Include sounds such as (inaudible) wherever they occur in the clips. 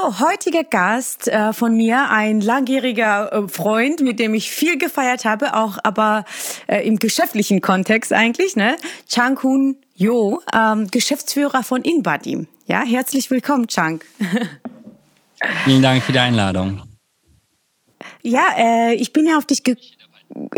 So, heutiger Gast äh, von mir, ein langjähriger äh, Freund, mit dem ich viel gefeiert habe, auch aber äh, im geschäftlichen Kontext eigentlich, ne? Chang Hun Jo, ähm, Geschäftsführer von InBody. Ja, herzlich willkommen, Chang. Vielen Dank für die Einladung. Ja, äh, ich bin ja auf dich gekommen (laughs)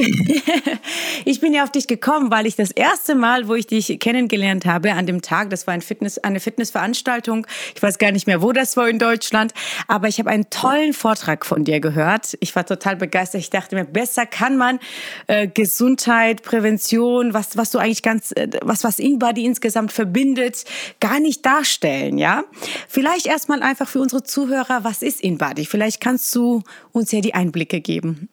ich bin ja auf dich gekommen, weil ich das erste Mal, wo ich dich kennengelernt habe, an dem Tag, das war ein Fitness, eine Fitnessveranstaltung, ich weiß gar nicht mehr, wo das war in Deutschland, aber ich habe einen tollen Vortrag von dir gehört. Ich war total begeistert. Ich dachte mir, besser kann man äh, Gesundheit, Prävention, was, was du eigentlich ganz, äh, was, was InBody insgesamt verbindet, gar nicht darstellen, ja? Vielleicht erstmal einfach für unsere Zuhörer, was ist InBody? Vielleicht kannst du uns ja die Einblicke geben.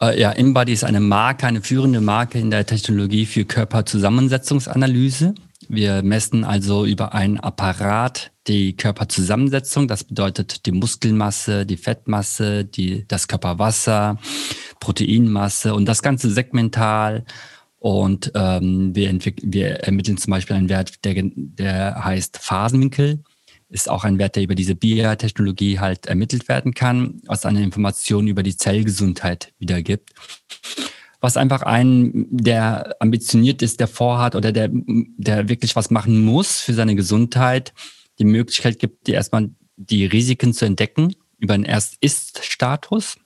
Äh, ja, InBody ist eine Marke, eine führende Marke in der Technologie für Körperzusammensetzungsanalyse. Wir messen also über einen Apparat die Körperzusammensetzung. Das bedeutet die Muskelmasse, die Fettmasse, die, das Körperwasser, Proteinmasse und das Ganze segmental. Und ähm, wir, wir ermitteln zum Beispiel einen Wert, der, der heißt Phasenwinkel ist auch ein Wert, der über diese Biotechnologie halt ermittelt werden kann, was eine Information über die Zellgesundheit wiedergibt. Was einfach einen, der ambitioniert ist, der vorhat oder der, der wirklich was machen muss für seine Gesundheit, die Möglichkeit gibt, dir erstmal die Risiken zu entdecken über einen Erst-Ist-Status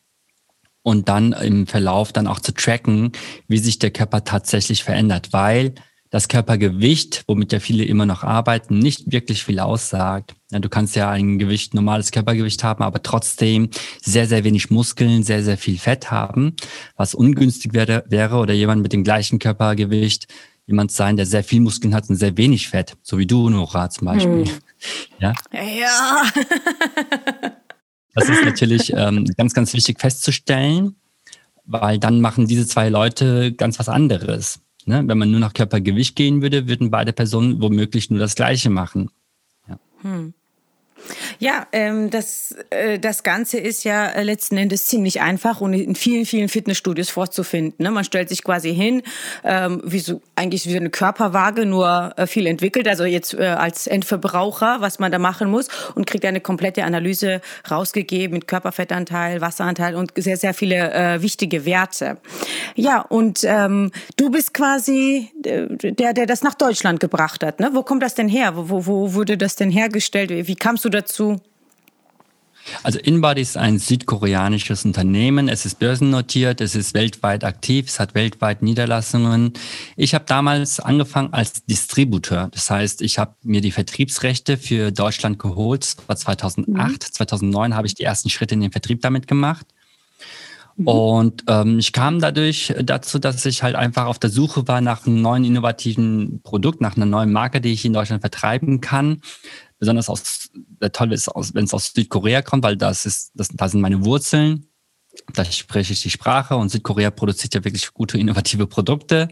und dann im Verlauf dann auch zu tracken, wie sich der Körper tatsächlich verändert, weil das Körpergewicht, womit ja viele immer noch arbeiten, nicht wirklich viel aussagt. Ja, du kannst ja ein Gewicht, normales Körpergewicht haben, aber trotzdem sehr, sehr wenig Muskeln, sehr, sehr viel Fett haben, was ungünstig wäre, wäre oder jemand mit dem gleichen Körpergewicht jemand sein, der sehr viel Muskeln hat und sehr wenig Fett, so wie du, Nora zum Beispiel. Hm. (laughs) Ja. Ja. (laughs) das ist natürlich ähm, ganz, ganz wichtig festzustellen, weil dann machen diese zwei Leute ganz was anderes. Ne? Wenn man nur nach Körpergewicht gehen würde, würden beide Personen womöglich nur das Gleiche machen. Ja. Hm. Ja, ähm, das, äh, das Ganze ist ja äh, letzten Endes ziemlich einfach und in vielen, vielen Fitnessstudios vorzufinden. Ne? Man stellt sich quasi hin, ähm, wie so, eigentlich wie eine Körperwaage, nur äh, viel entwickelt, also jetzt äh, als Endverbraucher, was man da machen muss und kriegt eine komplette Analyse rausgegeben mit Körperfettanteil, Wasseranteil und sehr, sehr viele äh, wichtige Werte. Ja, und ähm, du bist quasi der, der das nach Deutschland gebracht hat. Ne? Wo kommt das denn her? Wo, wo, wo wurde das denn hergestellt? Wie kamst du dazu? Also InBody ist ein südkoreanisches Unternehmen. Es ist börsennotiert, es ist weltweit aktiv, es hat weltweit Niederlassungen. Ich habe damals angefangen als Distributeur. Das heißt, ich habe mir die Vertriebsrechte für Deutschland geholt. Das war 2008. Mhm. 2009 habe ich die ersten Schritte in den Vertrieb damit gemacht. Mhm. Und ähm, ich kam dadurch dazu, dass ich halt einfach auf der Suche war nach einem neuen innovativen Produkt, nach einer neuen Marke, die ich in Deutschland vertreiben kann besonders aus, der tolle ist, wenn es aus Südkorea kommt, weil das ist, das, da sind meine Wurzeln. Da spreche ich die Sprache und Südkorea produziert ja wirklich gute, innovative Produkte.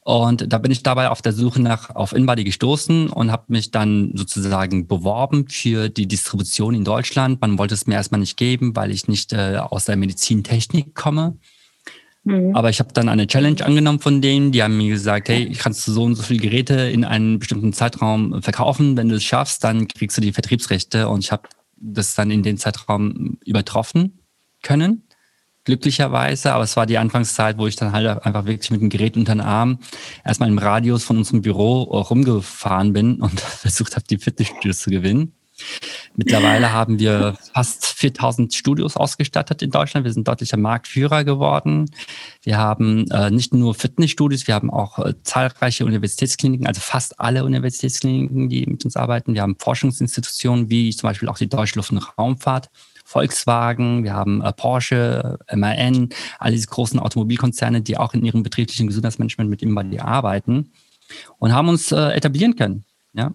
Und da bin ich dabei auf der Suche nach auf InBody gestoßen und habe mich dann sozusagen beworben für die Distribution in Deutschland. Man wollte es mir erstmal nicht geben, weil ich nicht äh, aus der Medizintechnik komme. Mhm. Aber ich habe dann eine Challenge angenommen von denen. Die haben mir gesagt, hey, kannst du so und so viele Geräte in einem bestimmten Zeitraum verkaufen. Wenn du es schaffst, dann kriegst du die Vertriebsrechte. Und ich habe das dann in den Zeitraum übertroffen können. Glücklicherweise, aber es war die Anfangszeit, wo ich dann halt einfach wirklich mit dem Gerät unter den Arm erstmal im Radius von unserem Büro rumgefahren bin und (laughs) versucht habe, die Fitnessstudios zu gewinnen. Mittlerweile haben wir fast 4000 Studios ausgestattet in Deutschland. Wir sind deutlicher Marktführer geworden. Wir haben äh, nicht nur Fitnessstudios, wir haben auch äh, zahlreiche Universitätskliniken, also fast alle Universitätskliniken, die mit uns arbeiten. Wir haben Forschungsinstitutionen wie zum Beispiel auch die Deutsche Luft- und Raumfahrt. Volkswagen, wir haben äh, Porsche, MAN, all diese großen Automobilkonzerne, die auch in ihrem betrieblichen Gesundheitsmanagement mit Imbadi arbeiten und haben uns äh, etablieren können. Ja,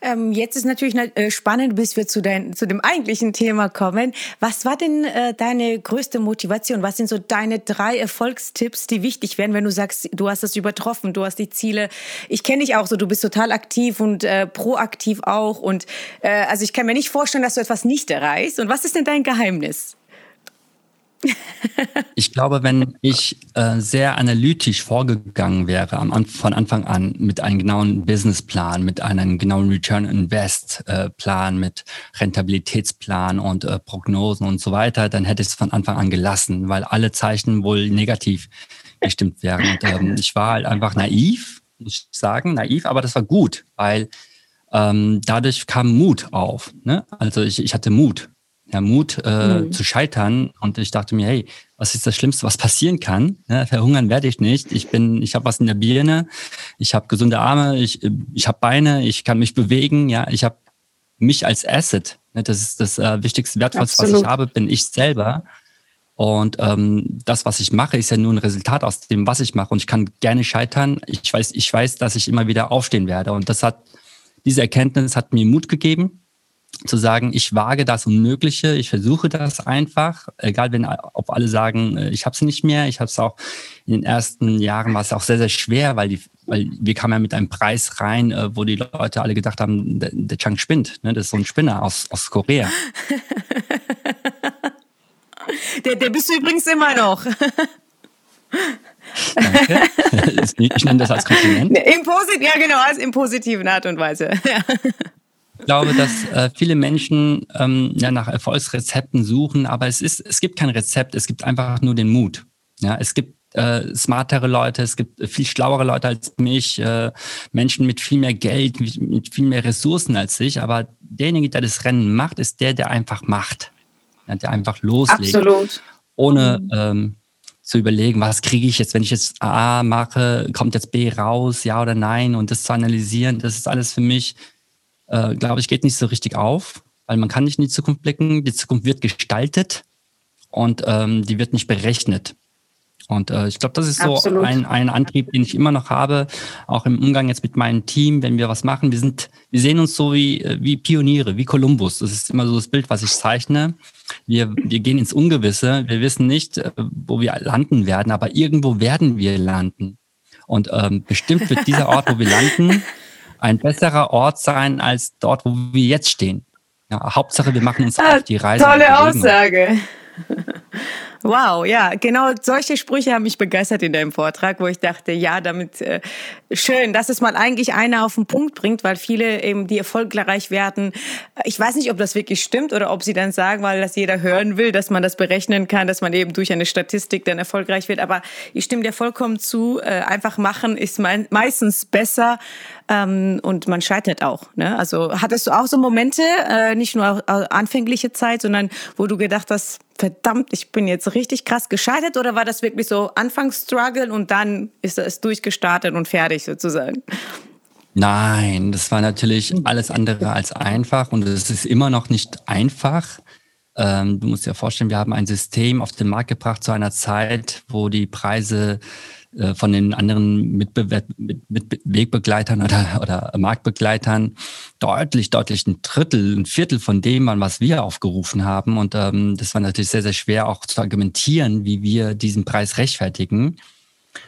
ähm, jetzt ist natürlich äh, spannend, bis wir zu, dein, zu dem eigentlichen Thema kommen. Was war denn äh, deine größte Motivation? Was sind so deine drei Erfolgstipps, die wichtig wären, wenn du sagst, du hast es übertroffen, du hast die Ziele. Ich kenne dich auch so, du bist total aktiv und äh, proaktiv auch. Und äh, also ich kann mir nicht vorstellen, dass du etwas nicht erreichst. Und was ist denn dein Geheimnis? (laughs) ich glaube, wenn ich äh, sehr analytisch vorgegangen wäre am, von Anfang an mit einem genauen Businessplan, mit einem genauen Return Invest äh, Plan, mit Rentabilitätsplan und äh, Prognosen und so weiter, dann hätte ich es von Anfang an gelassen, weil alle Zeichen wohl negativ gestimmt wären. Und ähm, ich war halt einfach naiv, muss ich sagen, naiv, aber das war gut, weil ähm, dadurch kam Mut auf. Ne? Also ich, ich hatte Mut ja, Mut äh, mhm. zu scheitern. Und ich dachte mir, hey, was ist das Schlimmste, was passieren kann? Ja, verhungern werde ich nicht. Ich bin, ich habe was in der Birne, ich habe gesunde Arme, ich, ich habe Beine, ich kann mich bewegen. Ja, ich habe mich als Asset. Ne, das ist das äh, wichtigste Wertvollste, was ich habe, bin ich selber. Und ähm, das, was ich mache, ist ja nur ein Resultat aus dem, was ich mache. Und ich kann gerne scheitern. Ich weiß, ich weiß, dass ich immer wieder aufstehen werde. Und das hat, diese Erkenntnis hat mir Mut gegeben zu sagen, ich wage das Unmögliche, ich versuche das einfach, egal wenn ob alle sagen, äh, ich habe es nicht mehr. Ich habe es auch in den ersten Jahren war es auch sehr sehr schwer, weil die, weil wir kamen ja mit einem Preis rein, äh, wo die Leute alle gedacht haben, der, der Chang spinnt, ne? das ist so ein Spinner aus aus Korea. (laughs) der, der bist du übrigens immer noch. Danke. (laughs) Ich nenne das als Kompliment. Im Posit ja, genau, als in positiven Art und Weise. (laughs) Ja. Ich glaube, dass äh, viele Menschen ähm, ja, nach Erfolgsrezepten suchen, aber es, ist, es gibt kein Rezept, es gibt einfach nur den Mut. Ja, es gibt äh, smartere Leute, es gibt viel schlauere Leute als mich, äh, Menschen mit viel mehr Geld, mit, mit, viel mehr Ressourcen als ich, aber derjenige, der das Rennen macht, ist der, der einfach macht. Ja, der einfach loslegt. Absolut. Ohne mhm. ähm, zu überlegen, was kriege ich jetzt, wenn ich jetzt A mache, kommt jetzt B raus, ja oder nein, und das zu analysieren, das ist alles für mich äh, glaube ich, geht nicht so richtig auf, weil man kann nicht in die Zukunft blicken. Die Zukunft wird gestaltet und ähm, die wird nicht berechnet. Und äh, ich glaube, das ist so ein, ein Antrieb, den ich immer noch habe, auch im Umgang jetzt mit meinem Team, wenn wir was machen. Wir sind, wir sehen uns so wie, äh, wie Pioniere, wie Kolumbus. Das ist immer so das Bild, was ich zeichne. Wir, wir gehen ins Ungewisse. Wir wissen nicht, äh, wo wir landen werden, aber irgendwo werden wir landen. Und ähm, bestimmt wird dieser Ort, wo wir landen, (laughs) ein besserer Ort sein als dort, wo wir jetzt stehen. Ja, Hauptsache, wir machen uns ah, auf die Reise. Tolle Aussage. (laughs) Wow, ja, genau solche Sprüche haben mich begeistert in deinem Vortrag, wo ich dachte, ja, damit äh, schön, dass es mal eigentlich einer auf den Punkt bringt, weil viele eben, die erfolgreich werden, ich weiß nicht, ob das wirklich stimmt oder ob sie dann sagen, weil das jeder hören will, dass man das berechnen kann, dass man eben durch eine Statistik dann erfolgreich wird. Aber ich stimme dir vollkommen zu, äh, einfach machen ist meistens besser ähm, und man scheitert auch. Ne? Also hattest du auch so Momente, äh, nicht nur anfängliche Zeit, sondern wo du gedacht hast, verdammt, ich bin jetzt richtig krass gescheitert oder war das wirklich so Anfangsstruggle und dann ist es durchgestartet und fertig sozusagen? Nein, das war natürlich alles andere als einfach und es ist immer noch nicht einfach. Ähm, du musst dir vorstellen, wir haben ein System auf den Markt gebracht zu einer Zeit, wo die Preise äh, von den anderen Mitbewer mit, mit Wegbegleitern oder, oder Marktbegleitern deutlich, deutlich ein Drittel, ein Viertel von dem an was wir aufgerufen haben. Und ähm, das war natürlich sehr, sehr schwer auch zu argumentieren, wie wir diesen Preis rechtfertigen.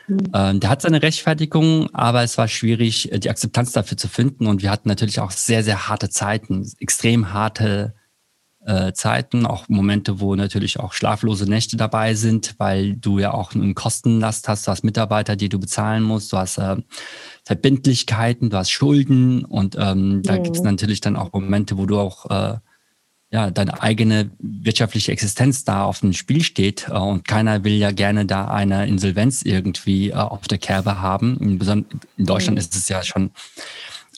Mhm. Ähm, der hat seine Rechtfertigung, aber es war schwierig, die Akzeptanz dafür zu finden. Und wir hatten natürlich auch sehr, sehr harte Zeiten, extrem harte äh, Zeiten, auch Momente, wo natürlich auch schlaflose Nächte dabei sind, weil du ja auch einen Kostenlast hast, du hast Mitarbeiter, die du bezahlen musst, du hast äh, Verbindlichkeiten, du hast Schulden und ähm, da gibt es natürlich dann auch Momente, wo du auch äh, ja, deine eigene wirtschaftliche Existenz da auf dem Spiel steht äh, und keiner will ja gerne da eine Insolvenz irgendwie äh, auf der Kerbe haben. In, in Deutschland mhm. ist es ja schon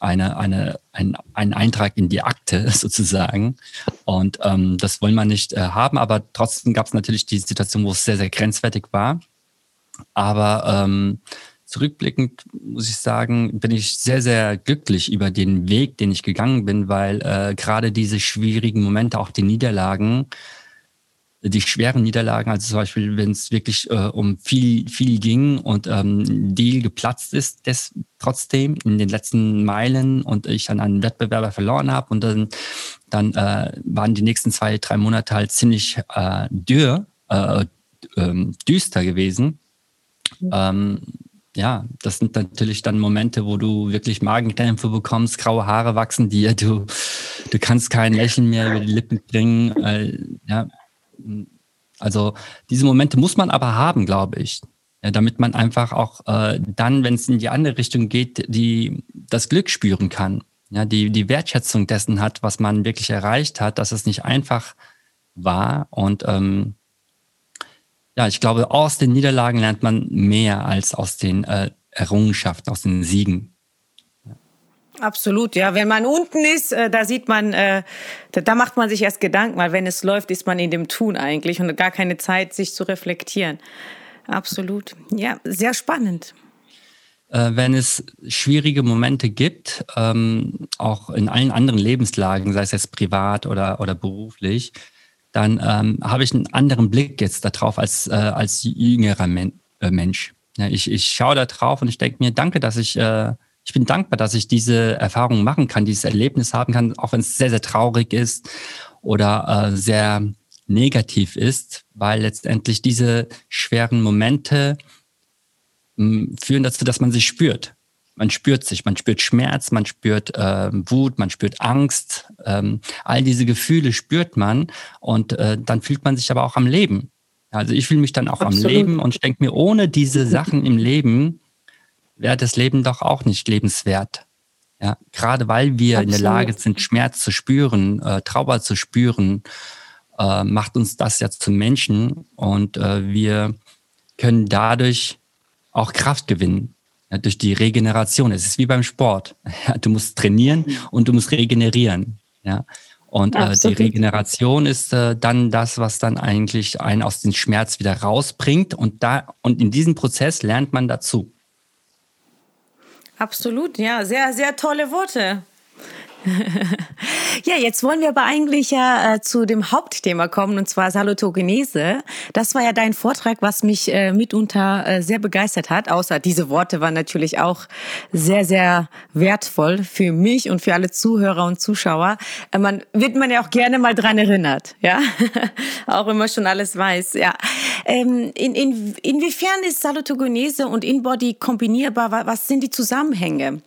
eine, eine, ein, ein Eintrag in die Akte (laughs) sozusagen. Und ähm, das wollen wir nicht äh, haben, aber trotzdem gab es natürlich die Situation, wo es sehr, sehr grenzwertig war. Aber ähm, zurückblickend muss ich sagen, bin ich sehr, sehr glücklich über den Weg, den ich gegangen bin, weil äh, gerade diese schwierigen Momente, auch die Niederlagen, die schweren Niederlagen, also zum Beispiel, wenn es wirklich äh, um viel, viel ging und ähm, Deal geplatzt ist, das trotzdem in den letzten Meilen und ich dann einen Wettbewerber verloren habe und dann, dann äh, waren die nächsten zwei, drei Monate halt ziemlich äh, dürr, äh, ähm, düster gewesen. Mhm. Ähm, ja, das sind natürlich dann Momente, wo du wirklich Magenkrämpfe bekommst, graue Haare wachsen dir, du, du kannst kein Lächeln mehr über die Lippen bringen. Äh, ja, Also diese Momente muss man aber haben, glaube ich, ja, damit man einfach auch äh, dann, wenn es in die andere Richtung geht, die das Glück spüren kann, ja, die die Wertschätzung dessen hat, was man wirklich erreicht hat, dass es nicht einfach war und ähm, ja, ich glaube, aus den Niederlagen lernt man mehr als aus den äh, Errungenschaften, aus den Siegen. Absolut, ja. Wenn man unten ist, äh, da sieht man, äh, da, macht man sich erst Gedanken, weil wenn es läuft, ist man in dem Tun eigentlich und gar keine Zeit, sich zu reflektieren. Absolut. Ja, sehr spannend. Äh, wenn es schwierige Momente gibt, ähm, auch in allen anderen Lebenslagen, sei es jetzt privat oder, oder beruflich, dann ähm, habe ich einen anderen Blick jetzt darauf als, als jüngerer Men Mensch. Ich, ich schaue da drauf und ich denke mir, danke, dass ich, ich bin dankbar, dass ich diese Erfahrung machen kann, dieses Erlebnis haben kann, auch wenn es sehr, sehr traurig ist oder äh, sehr negativ ist, weil letztendlich diese schweren Momente mh, hm, führen dazu, dass man sich spürt man spürt sich, man spürt Schmerz, man spürt äh, Wut, man spürt Angst. Ähm, all diese Gefühle spürt man und äh, dann fühlt man sich aber auch am Leben. Also ich fühle mich dann auch Absolut. am Leben und ich denke mir, ohne diese Sachen im Leben wäre das Leben doch auch nicht lebenswert. Ja, gerade weil wir Absolut. in der Lage sind, Schmerz zu spüren, äh, Trauer zu spüren, äh, macht uns das ja zu Menschen und äh, wir können dadurch auch Kraft gewinnen ja, durch die Regeneration. Es ist wie beim Sport. (laughs) Ja, du musst trainieren und du musst regenerieren. Ja. Und äh, die Regeneration ist äh, dann das, was dann eigentlich einen aus dem Schmerz wieder rausbringt. Und da und in diesem Prozess lernt man dazu. Absolut, ja, sehr, sehr tolle Worte. (laughs) ja, jetzt wollen wir aber eigentlich ja äh, zu dem Hauptthema kommen, und zwar Salutogenese. Das war ja dein Vortrag, was mich äh, mitunter äh, sehr begeistert hat. Außer diese Worte waren natürlich auch sehr, sehr wertvoll für mich und für alle Zuhörer und Zuschauer. Äh, man wird man ja auch gerne mal dran erinnert, ja, (laughs) auch wenn man schon alles weiß. Ja, ähm, in, in, inwiefern ist Salutogenese und InBody kombinierbar? Was sind die Zusammenhänge?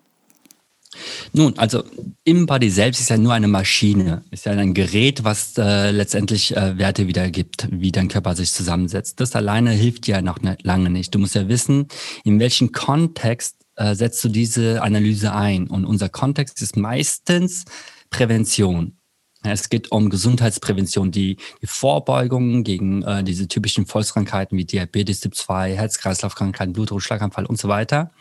Nun, also im Body selbst ist ja nur eine Maschine, ist ja ein Gerät, was äh, letztendlich äh, Werte wiedergibt, wie dein Körper sich zusammensetzt. Das alleine hilft dir ja noch nicht, lange nicht. Du musst ja wissen, in welchem Kontext äh, setzt du diese Analyse ein. Und unser Kontext ist meistens Prävention. Es geht um Gesundheitsprävention, die, die Vorbeugung gegen äh, diese typischen Volkskrankheiten wie Diabetes Typ 2, Herz-Kreislauf-Krankheiten, Blutdruck, Schlaganfall und so weiter.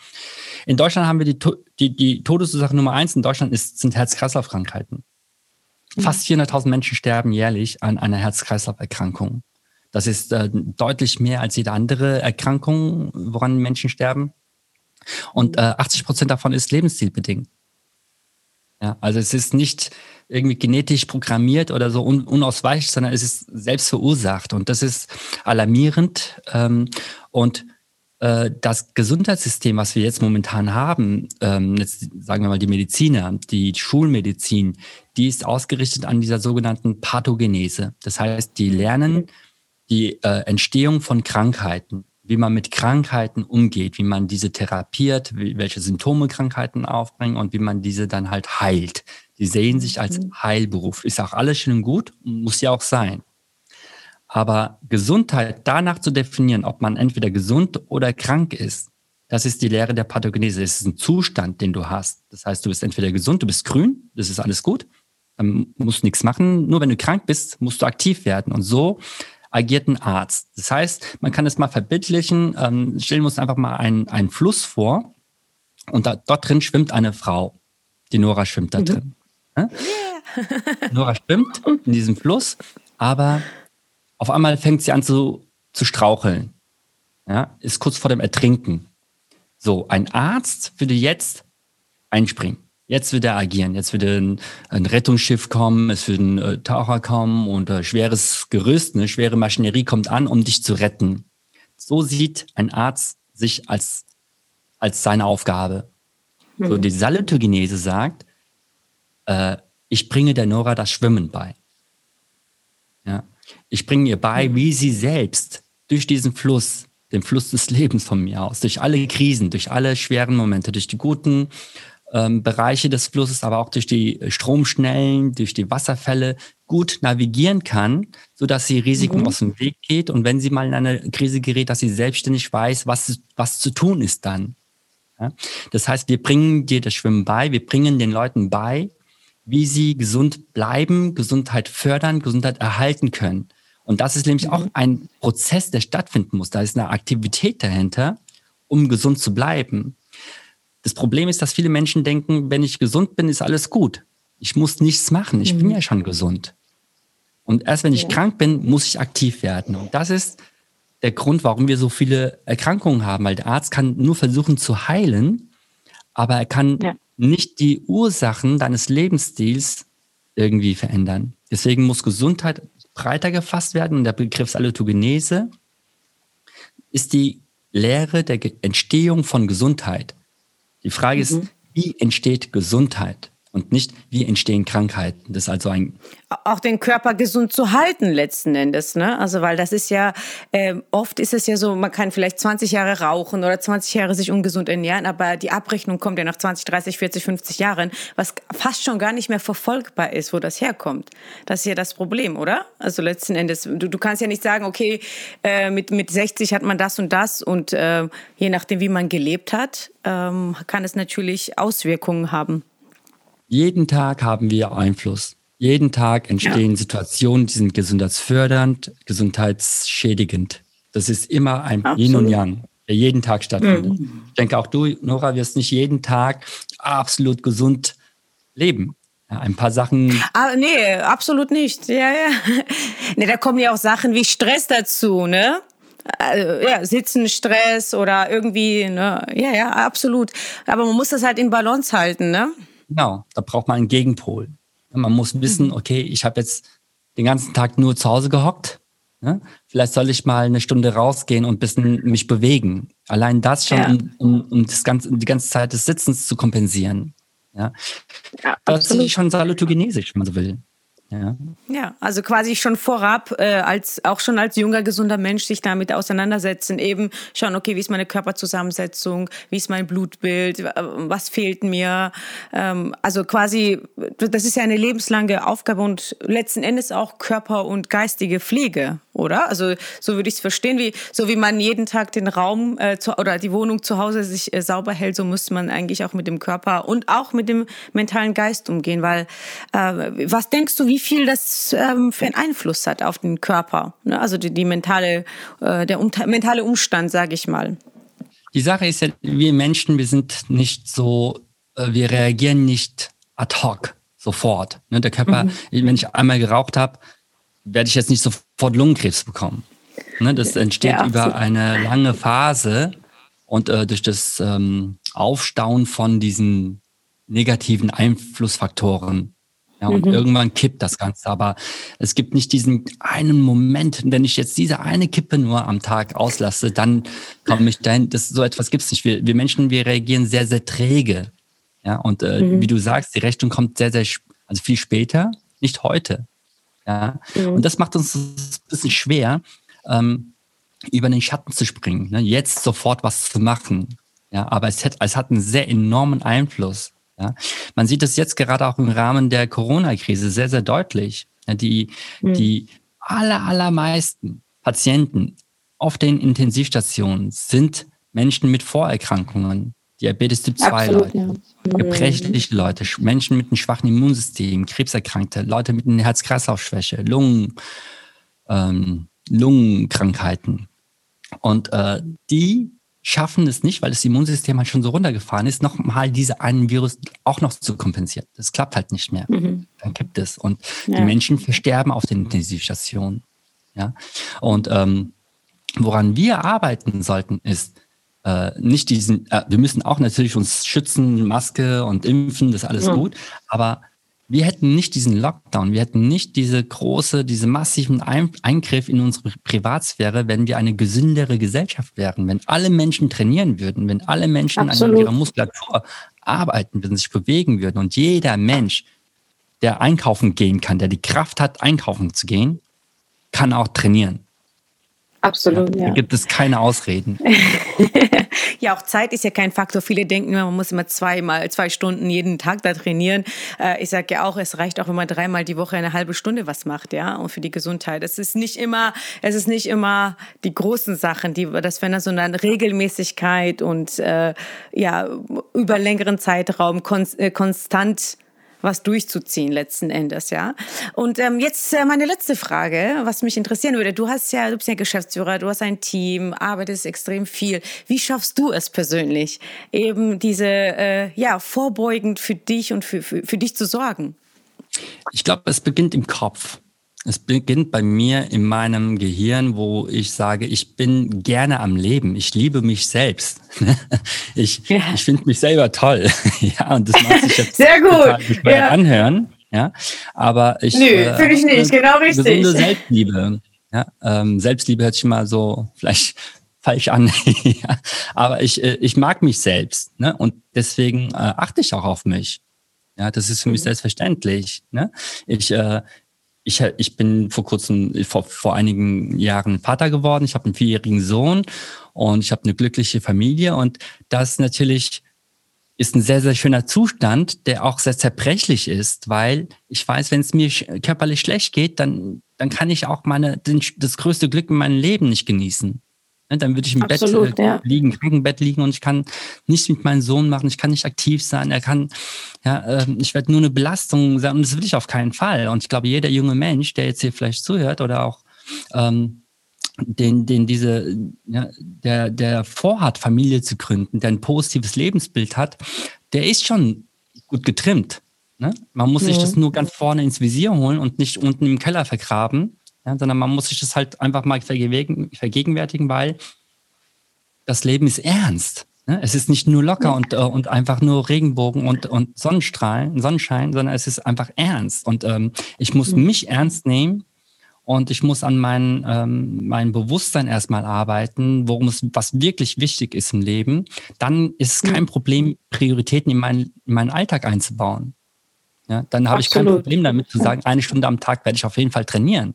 In Deutschland haben wir die, die, die Todesursache Nummer eins in Deutschland ist, sind Herz-Kreislauf-Krankheiten. Mhm. Fast 400.000 Menschen sterben jährlich an einer Herz-Kreislauf-Erkrankung. Das ist äh, deutlich mehr als jede andere Erkrankung, woran Menschen sterben. Und äh, 80 Prozent davon ist lebensstilbedingt. Ja, also es ist nicht irgendwie genetisch programmiert oder so un unausweichlich, sondern es ist selbst verursacht. Und das ist alarmierend. Ähm, und äh, das Gesundheitssystem, was wir jetzt momentan haben, ähm, jetzt sagen wir mal die Mediziner, die Schulmedizin, die ist ausgerichtet an dieser sogenannten Pathogenese. Das heißt, die lernen die äh, Entstehung von Krankheiten wie man mit Krankheiten umgeht, wie man diese therapiert, welche Symptome Krankheiten aufbringen und wie man diese dann halt heilt. Die sehen sich als mhm. Heilberuf. Ist auch alles schön und gut, muss ja auch sein. Aber Gesundheit danach zu definieren, ob man entweder gesund oder krank ist, das ist die Lehre der Pathogenese. Es ist ein Zustand, den du hast. Das heißt, du bist entweder gesund, du bist grün, das ist alles gut, dann musst du nichts machen. Nur wenn du krank bist, musst du aktiv werden. Und so agiert ein Arzt. Das heißt, man kann es mal verbildlichen, ähm, stellen wir uns einfach mal einen, einen Fluss vor und da, dort drin schwimmt eine Frau. Die Nora schwimmt da mhm. drin. Yeah. Nora schwimmt in diesem Fluss, aber auf einmal fängt sie an zu, zu straucheln. Ja, ist kurz vor dem Ertrinken. So, ein Arzt würde jetzt einspringen. Jetzt wird er agieren. Jetzt wird ein, ein Rettungsschiff kommen, es wird ein äh, Taucher kommen und äh, schweres Gerüst, eine schwere Maschinerie kommt an, um dich zu retten. So sieht ein Arzt sich als, als seine Aufgabe. Mhm. So die Salutogenese sagt, äh, ich bringe der Nora das Schwimmen bei. Ja. Ich bringe ihr bei, mhm. wie sie selbst durch diesen Fluss, den Fluss des Lebens von mir aus, durch alle Krisen, durch alle schweren Momente, durch die guten ähm, Bereiche des Flusses, aber auch durch die Stromschnellen, durch die Wasserfälle, gut navigieren kann, so dass sie Risiken mhm. aus dem Weg geht und wenn sie mal in eine Krise gerät, dass sie selbstständig weiß, was, was zu tun ist dann. Ja? Das heißt, wir bringen dir das Schwimmen bei, wir bringen den Leuten bei, wie sie gesund bleiben, Gesundheit fördern, Gesundheit erhalten können. Und das ist nämlich mhm. auch ein Prozess, der stattfinden muss. Da ist eine Aktivität dahinter, um gesund zu bleiben. Das Problem ist, dass viele Menschen denken, wenn ich gesund bin, ist alles gut. Ich muss nichts machen. Ich mhm. bin ja schon gesund. Und erst wenn ich ja. krank bin, muss ich aktiv werden. Und das ist der Grund, warum wir so viele Erkrankungen haben, weil der Arzt kann nur versuchen zu heilen, aber er kann ja. nicht die Ursachen deines Lebensstils irgendwie verändern. Deswegen muss Gesundheit breiter gefasst werden. Und der Begriff Salutogenese ist die Lehre der Entstehung von Gesundheit. Die Frage mhm. ist, wie entsteht Gesundheit? Und nicht, wie entstehen Krankheiten. Das ist also ein auch den Körper gesund zu halten letzten Endes, ne? Also weil das ist ja äh, oft ist es ja so, man kann vielleicht 20 Jahre rauchen oder 20 Jahre sich ungesund ernähren, aber die Abrechnung kommt ja nach 20, 30, 40, 50 Jahren, was fast schon gar nicht mehr verfolgbar ist, wo das herkommt. Das ist ja das Problem, oder? Also letzten Endes, du, du kannst ja nicht sagen, okay, äh, mit mit 60 hat man das und das und äh, je nachdem, wie man gelebt hat, ähm, kann es natürlich Auswirkungen haben. Jeden Tag haben wir Einfluss. Jeden Tag entstehen ja. Situationen, die sind gesundheitsfördernd, gesundheitsschädigend. Das ist immer ein Absolut. Yin und Yang, der jeden Tag stattfindet. Mhm. Ich denke, auch du, Nora, wirst nicht jeden Tag absolut gesund leben. Ja, ein paar Sachen. Ah, nee, absolut nicht. Ja, ja. nee, da kommen ja auch Sachen wie Stress dazu, ne? Also, ja, Sitzen, Stress oder irgendwie, ne? Ja, ja, absolut. Aber man muss das halt in Balance halten, ne? Genau, da braucht man einen Gegenpol. Man muss wissen, mhm. okay, ich habe jetzt den ganzen Tag nur zu Hause gehockt. Ne? Vielleicht soll ich mal eine Stunde rausgehen und ein bisschen mich bewegen. Allein das schon, ja. um, um, um, das ganze, um die ganze Zeit des Sitzens zu kompensieren. Ja? ja das ist schon salutogenesisch, wenn man so will. Ja. ja, also quasi schon vorab, äh, als auch schon als junger, gesunder Mensch sich damit auseinandersetzen, eben schauen, okay, wie ist meine Körperzusammensetzung, wie ist mein Blutbild, was fehlt mir. Ähm, also quasi, das ist ja eine lebenslange Aufgabe und letzten Endes auch Körper- und geistige Pflege, oder? Also so würde ich es verstehen, wie so wie man jeden Tag den Raum äh, zu, oder die Wohnung zu Hause sich äh, sauber hält, so muss man eigentlich auch mit dem Körper und auch mit dem mentalen Geist umgehen, weil äh, was denkst du, wie wie viel das ähm, für einen Einfluss hat auf den Körper. Ne? Also die, die mentale, äh, der um, mentale Umstand, sage ich mal. Die Sache ist ja, wir Menschen, wir sind nicht so, äh, wir reagieren nicht ad hoc sofort. Ne? Der Körper, mhm. wenn ich einmal geraucht habe, werde ich jetzt nicht sofort Lungenkrebs bekommen. Ne? Das entsteht ja, über eine lange Phase und äh, durch das ähm, Aufstauen von diesen negativen Einflussfaktoren ja, und mhm. irgendwann kippt das Ganze. Aber es gibt nicht diesen einen Moment, wenn ich jetzt diese eine Kippe nur am Tag auslasse, dann komme ich dahin. Das, so etwas gibt es nicht. Wir, wir Menschen, wir reagieren sehr, sehr träge. Ja, und äh, mhm. wie du sagst, die Rechnung kommt sehr, sehr, also viel später, nicht heute. Ja, mhm. und das macht uns ein bisschen schwer, ähm, über den Schatten zu springen, ne? jetzt sofort was zu machen. Ja, aber es hat, es hat einen sehr enormen Einfluss. Ja? Man sieht es jetzt gerade auch im Rahmen der Corona-Krise sehr, sehr deutlich. Die, mhm. die aller, allermeisten Patienten auf den Intensivstationen sind Menschen mit Vorerkrankungen. Diabetes Typ 2 Absolut, Leute, ja. Mhm. gebrechliche Leute, Menschen mit einem schwachen Immunsystem, Krebserkrankte, Leute mit einer Herz-Kreislauf-Schwäche, Lungen, ähm, Lungenkrankheiten. Und äh, die schaffen es nicht, weil das Immunsystem halt schon so runtergefahren ist, nochmal diese einen Virus auch noch zu kompensieren. Das klappt halt nicht mehr. Mhm. Dann kippt es. Und ja. die Menschen versterben auf den Intensivstationen. Ja. Und ähm, woran wir arbeiten sollten, ist, äh, nicht diesen, äh, wir müssen auch natürlich uns schützen, Maske und impfen, das ist alles mhm. gut, aber wir hätten nicht diesen Lockdown, wir hätten nicht diese große, diese massiven Eingriff in unsere Privatsphäre, wenn wir eine gesündere Gesellschaft wären, wenn alle Menschen trainieren würden, wenn alle Menschen Absolut. an ihrer Muskulatur arbeiten würden, sich bewegen würden und jeder Mensch, der einkaufen gehen kann, der die Kraft hat, einkaufen zu gehen, kann auch trainieren. Absolut, ja. Da gibt es keine Ausreden. (laughs) Ja, auch Zeit ist ja kein Faktor. Viele denken immer, man muss immer zweimal, zwei Stunden jeden Tag da trainieren. Äh, ich sage ja auch, es reicht auch, wenn man dreimal die Woche eine halbe Stunde was macht, ja, und für die Gesundheit. Es ist nicht immer, es ist nicht immer die großen Sachen, die, das wäre so eine Regelmäßigkeit und äh, ja, über längeren Zeitraum konst, äh, konstant was durchzuziehen letzten Endes, ja. Und ähm, jetzt äh, meine letzte Frage, was mich interessieren würde. Du hast ja, du bist ja Geschäftsführer, du hast ein Team, arbeitest extrem viel. Wie schaffst du es persönlich, eben diese, äh, ja, vorbeugend für dich und für, für, für dich zu sorgen? Ich glaube, es beginnt im Kopf. Es beginnt bei mir in meinem Gehirn, wo ich sage, ich bin gerne am Leben. Ich liebe mich selbst. (laughs) Ich, ja. ich finde mich selber toll. (laughs) Ja, und das mag sich jetzt (laughs) Sehr gut. Ja. anhören. Ja, aber ich. Nö, äh, finde ich nicht. Genau richtig. Gesunde Selbstliebe. Ja, ähm, Selbstliebe hört sich mal so vielleicht falsch an. ja, aber ich, äh, ich mag mich selbst. Ne? Und deswegen äh, achte ich auch auf mich. Ja, das ist für mich mhm. selbstverständlich. Ne? Ich, äh, ich, ich bin vor kurzem, vor, vor einigen Jahren Vater geworden. Ich habe einen vierjährigen Sohn und ich habe eine glückliche Familie. Und das natürlich ist ein sehr, sehr schöner Zustand, der auch sehr zerbrechlich ist, weil ich weiß, wenn es mir körperlich schlecht geht, dann, dann kann ich auch meine, das größte Glück in meinem Leben nicht genießen. Ne, dann würde ich im Absolut, Bett äh, ja. liegen, Krankenbett liegen und ich kann nichts mit meinem Sohn machen, ich kann nicht aktiv sein, er kann, ja, äh, ich werde nur eine Belastung sein und das will ich auf keinen Fall. Und ich glaube, jeder junge Mensch, der jetzt hier vielleicht zuhört oder auch ähm, den, den diese, ja, der, der vorhat, Familie zu gründen, der ein positives Lebensbild hat, der ist schon gut getrimmt. Ne? Man muss ja. sich das nur ganz vorne ins Visier holen und nicht unten im Keller vergraben ja, sondern man muss sich das halt einfach mal vergegenwärtigen, weil das Leben ist ernst. Ne? Es ist nicht nur locker und, äh, und einfach nur Regenbogen und, und Sonnenstrahlen, Sonnenschein, sondern es ist einfach ernst. Und ähm, ich muss mhm. mich ernst nehmen und ich muss an mein, ähm, mein Bewusstsein erstmal arbeiten, worum es, was wirklich wichtig ist im Leben. Dann ist es kein mhm. Problem, Prioritäten in, mein, in meinen Alltag einzubauen. Ja, dann habe ich kein Problem damit zu sagen, eine Stunde am Tag werde ich auf jeden Fall trainieren.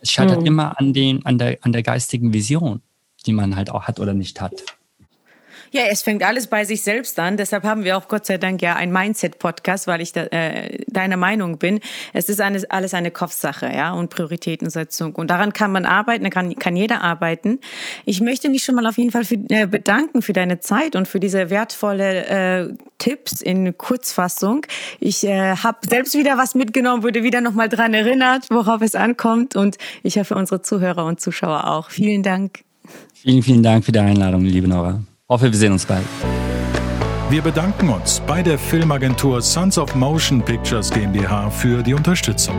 Es scheitert mhm. immer an, den, an, der, an der geistigen Vision, die man halt auch hat oder nicht hat. Ja, es fängt alles bei sich selbst an. Deshalb haben wir auch Gott sei Dank ja ein Mindset-Podcast, weil ich da, äh, deiner Meinung bin. Es ist eine, alles eine Kopfsache, ja, und Prioritätensetzung. Und daran kann man arbeiten, da kann, kann jeder arbeiten. Ich möchte mich schon mal auf jeden Fall für, äh, bedanken für deine Zeit und für diese wertvolle äh, Tipps in Kurzfassung. Ich äh, habe selbst wieder was mitgenommen, wurde wieder nochmal dran erinnert, worauf es ankommt. Und ich hoffe, unsere Zuhörer und Zuschauer auch. Vielen Dank. Vielen, vielen Dank für die Einladung, liebe Nora. Hoffe, wir sehen uns bald. Wir bedanken uns bei der Filmagentur Sons of Motion Pictures GmbH für die Unterstützung.